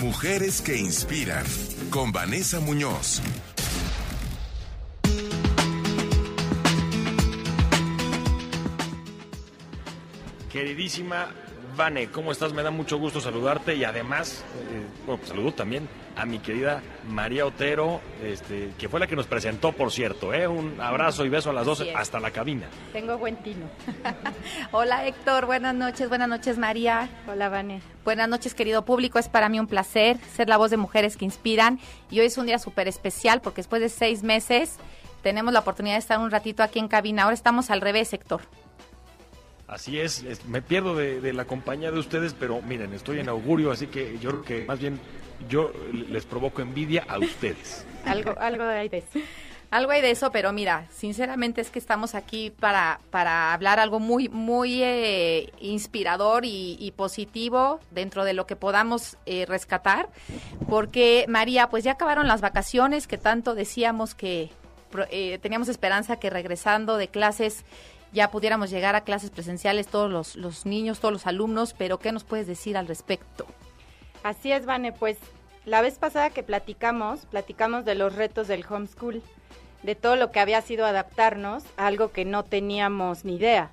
Mujeres que inspiran con Vanessa Muñoz. Queridísima Vane, ¿cómo estás? Me da mucho gusto saludarte y además, eh, bueno, pues saludo también a mi querida María Otero, este, que fue la que nos presentó, por cierto. ¿eh? Un abrazo y beso a las dos hasta la cabina. Tengo buen tino. Hola Héctor, buenas noches, buenas noches María. Hola Vane. Buenas noches querido público, es para mí un placer ser la voz de mujeres que inspiran y hoy es un día súper especial porque después de seis meses tenemos la oportunidad de estar un ratito aquí en cabina. Ahora estamos al revés, Héctor. Así es, me pierdo de, la compañía de ustedes, pero miren, estoy en augurio, así que yo creo que más bien yo les provoco envidia a ustedes. algo, algo hay de eso. Algo hay de eso, pero mira, sinceramente es que estamos aquí para, para hablar algo muy, muy eh, inspirador y, positivo dentro de lo que podamos eh, rescatar, porque María, pues ya acabaron las vacaciones que tanto decíamos que eh, teníamos esperanza que regresando de clases ya pudiéramos llegar a clases presenciales todos los, los niños, todos los alumnos, pero ¿qué nos puedes decir al respecto? Así es, Vane, pues la vez pasada que platicamos, platicamos de los retos del homeschool, de todo lo que había sido adaptarnos a algo que no teníamos ni idea.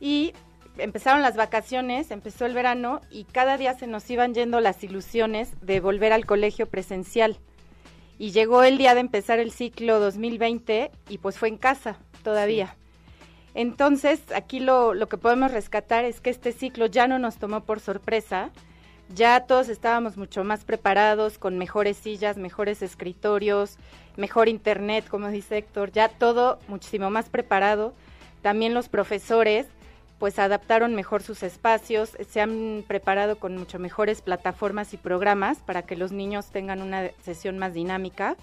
Y empezaron las vacaciones, empezó el verano y cada día se nos iban yendo las ilusiones de volver al colegio presencial. Y llegó el día de empezar el ciclo 2020 y pues fue en casa todavía. Entonces, aquí lo, lo que podemos rescatar es que este ciclo ya no nos tomó por sorpresa, ya todos estábamos mucho más preparados, con mejores sillas, mejores escritorios, mejor internet, como dice Héctor, ya todo muchísimo más preparado. También los profesores pues adaptaron mejor sus espacios, se han preparado con mucho mejores plataformas y programas para que los niños tengan una sesión más dinámica.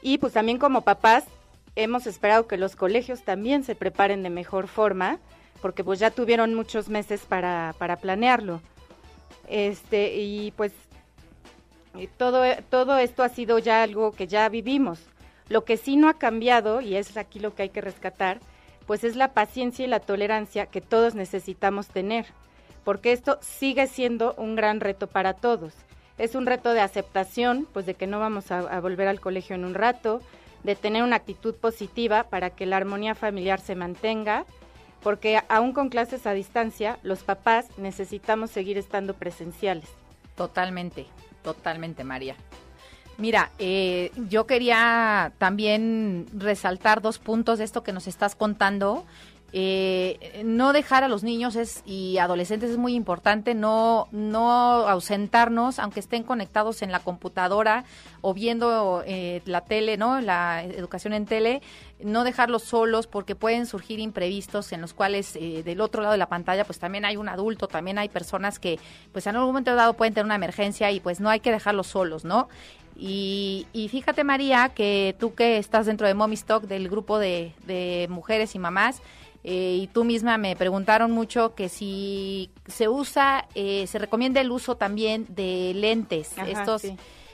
Y pues también como papás hemos esperado que los colegios también se preparen de mejor forma, porque pues ya tuvieron muchos meses para, para planearlo. Este, y pues todo, todo esto ha sido ya algo que ya vivimos. Lo que sí no ha cambiado, y es aquí lo que hay que rescatar, pues es la paciencia y la tolerancia que todos necesitamos tener, porque esto sigue siendo un gran reto para todos. Es un reto de aceptación, pues de que no vamos a volver al colegio en un rato, de tener una actitud positiva para que la armonía familiar se mantenga, porque aún con clases a distancia, los papás necesitamos seguir estando presenciales. Totalmente, totalmente, María. Mira, eh, yo quería también resaltar dos puntos de esto que nos estás contando eh, no dejar a los niños es, y adolescentes es muy importante, no, no ausentarnos, aunque estén conectados en la computadora o viendo eh, la tele, ¿no? La educación en tele, no dejarlos solos porque pueden surgir imprevistos en los cuales eh, del otro lado de la pantalla pues también hay un adulto, también hay personas que pues en algún momento dado pueden tener una emergencia y pues no hay que dejarlos solos, ¿no? Y, y, fíjate, María, que tú que estás dentro de Mommy Stock, del grupo de, de mujeres y mamás, eh, y tú misma me preguntaron mucho que si se usa, eh, se recomienda el uso también de lentes, estos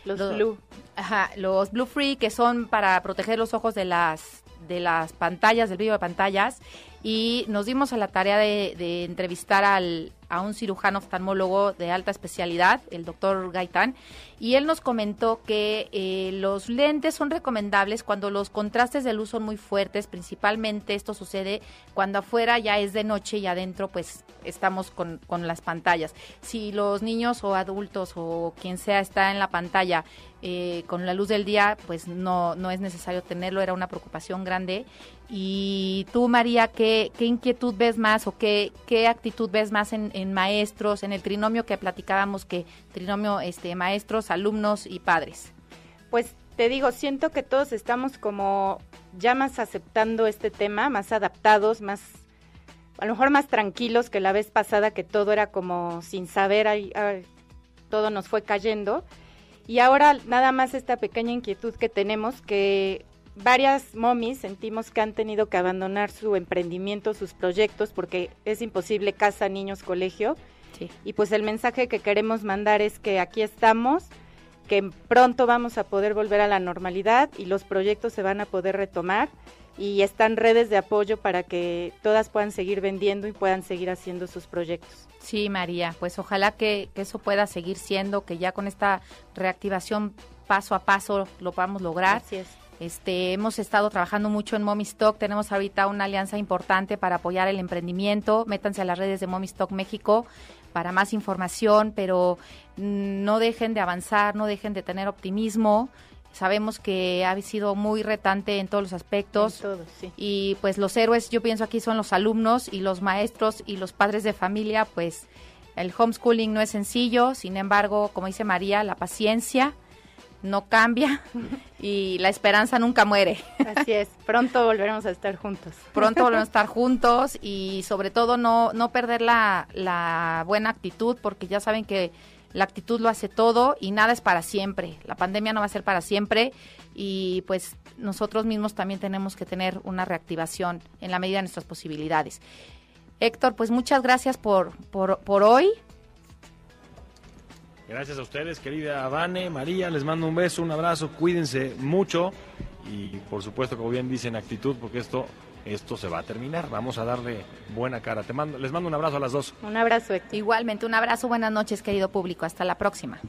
los blue, ajá, los blue free que son para proteger los ojos de las de las pantallas, del vídeo de pantallas, y nos dimos a la tarea de, entrevistar al, a un cirujano oftalmólogo de alta especialidad, el doctor Gaitán, y él nos comentó que eh, los lentes son recomendables cuando los contrastes de luz son muy fuertes, principalmente esto sucede cuando afuera ya es de noche y adentro pues estamos con, las pantallas. Si los niños o adultos o quien sea está en la pantalla eh, con la luz del día, pues no, no es necesario tenerlo, era una preocupación grande. Y tú, María, ¿qué, qué inquietud ves más o qué, qué actitud ves más en, maestros, en el trinomio que platicábamos, que trinomio este, maestros, alumnos y padres? Pues te digo, siento que todos estamos como ya más aceptando este tema, más adaptados, más a lo mejor más tranquilos que la vez pasada que todo era como sin saber, ahí, todo nos fue cayendo y ahora nada más esta pequeña inquietud que tenemos que varias momis sentimos que han tenido que abandonar su emprendimiento, sus proyectos, porque es imposible casa, niños, colegio. Y pues el mensaje que queremos mandar es que aquí estamos, que pronto vamos a poder volver a la normalidad y los proyectos se van a poder retomar, y están redes de apoyo para que todas puedan seguir vendiendo y puedan seguir haciendo sus proyectos. Sí, María, pues ojalá que, eso pueda seguir siendo, que ya con esta reactivación paso a paso lo podamos lograr. Así es. Este, hemos estado trabajando mucho en Mommy Stock, tenemos ahorita una alianza importante para apoyar el emprendimiento. Métanse a las redes de Mommy Stock México para más información, pero mm, no dejen de avanzar, no dejen de tener optimismo. Sabemos que ha sido muy retante en todos los aspectos. Y pues los héroes, yo pienso aquí son los alumnos y los maestros y los padres de familia, pues el homeschooling no es sencillo, sin embargo, como dice María, la paciencia no cambia y la esperanza nunca muere. Así es, pronto volveremos a estar juntos. Pronto volveremos a estar juntos y sobre todo no, no perder la, la buena actitud porque ya saben que la actitud lo hace todo y nada es para siempre. La pandemia no va a ser para siempre y pues nosotros mismos también tenemos que tener una reactivación en la medida de nuestras posibilidades. Héctor, pues muchas gracias por, por, por hoy. Gracias a ustedes, querida Vane, María, les mando un beso, un abrazo, cuídense mucho y por supuesto, como bien dicen, actitud, porque esto esto se va a terminar. Vamos a darle buena cara. Te mando, les mando un abrazo a las dos. Un abrazo, Igualmente, un abrazo. Buenas noches, querido público. Hasta la próxima.